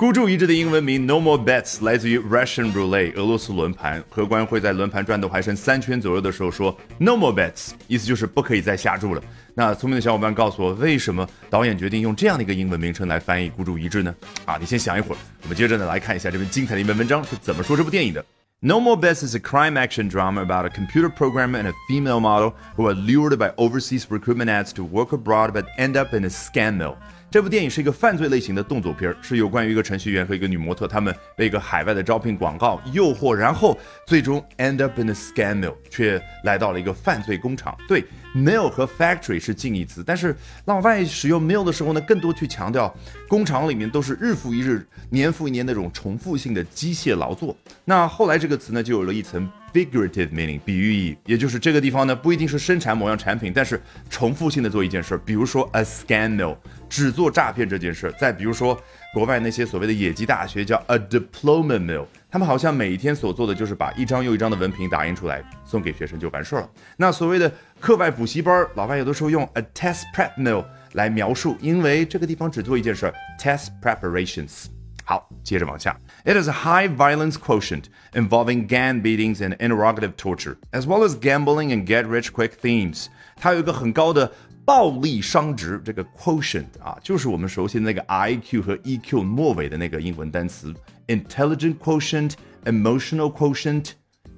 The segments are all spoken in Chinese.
孤注一掷的英文名 No More Bets 来自于 Russian Roulette 俄罗斯轮盘。荷官会在轮盘转动还剩三圈左右的时候说 No more bets，意思就是不可以再下注了。那聪明的小伙伴告诉我，为什么导演决定用这样的一个英文名称来翻译孤注一掷呢？啊，你先想一会儿，我们接着呢来看一下这篇精彩的一篇文章是怎么说这部电影的。No More Bets is a crime action drama about a computer programmer and a female model who are lured by overseas recruitment ads to work abroad but end up in a scam mill. 这部电影是一个犯罪类型的动作片，是有关于一个程序员和一个女模特，他们被一个海外的招聘广告诱惑，然后最终 end up in a scam mill，却来到了一个犯罪工厂。对，mill 和 factory 是近义词，但是老外使用 mill 的时候呢，更多去强调工厂里面都是日复一日、年复一年那种重复性的机械劳作。那后来这个词呢，就有了一层。Figurative meaning，比喻意义，也就是这个地方呢，不一定是生产某样产品，但是重复性的做一件事儿，比如说 a scandal，只做诈骗这件事儿。再比如说，国外那些所谓的野鸡大学叫 a diploma mill，他们好像每一天所做的就是把一张又一张的文凭打印出来送给学生就完事儿了。那所谓的课外补习班，老外有的时候用 a test prep mill 来描述，因为这个地方只做一件事儿，test preparations。好，接着往下。It has a high violence quotient involving gang beatings and interrogative torture, as well as gambling and get-rich-quick themes. 它有一个很高的暴力伤值，这个 quotient 啊，就是我们熟悉的那个 IQ 和 EQ 末尾的那个英文单词，intelligent quotient, emotional quotient。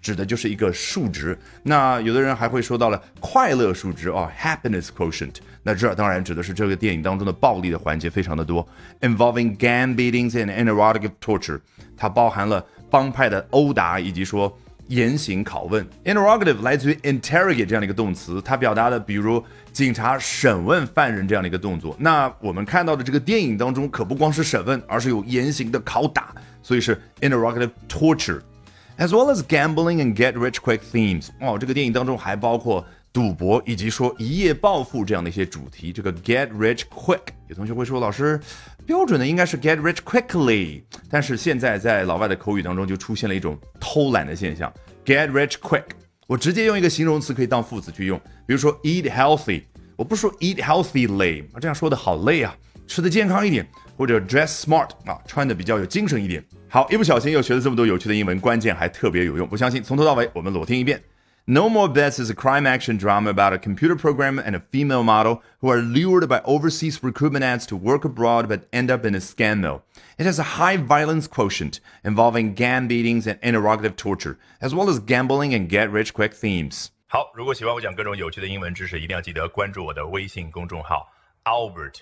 指的就是一个数值。那有的人还会说到了快乐数值哦，happiness quotient。那这当然指的是这个电影当中的暴力的环节非常的多，involving gang beatings and anerotic torture。它包含了帮派的殴打以及说严刑拷问。interrogative 来自于 interrogate 这样的一个动词，它表达的比如警察审问犯人这样的一个动作。那我们看到的这个电影当中可不光是审问，而是有严刑的拷打，所以是 interrogative torture。as well as gambling and get-rich-quick themes。哦，这个电影当中还包括赌博以及说一夜暴富这样的一些主题。这个 get rich quick，有同学会说，老师，标准的应该是 get rich quickly，但是现在在老外的口语当中就出现了一种偷懒的现象，get rich quick。我直接用一个形容词可以当副词去用，比如说 eat healthy，我不说 eat healthily，这样说的好累啊，吃的健康一点，或者 dress smart 啊，穿的比较有精神一点。好，一不小心又学了这么多有趣的英文，关键还特别有用。不相信，从头到尾我们裸听一遍。No More Bets is a crime action drama about a computer programmer and a female model who are lured by overseas recruitment ads to work abroad but end up in a scam mill. It has a high violence quotient involving gang beatings and interrogative torture, as well as gambling and get rich quick themes. 好，如果喜欢我讲各种有趣的英文知识，一定要记得关注我的微信公众号 Albert。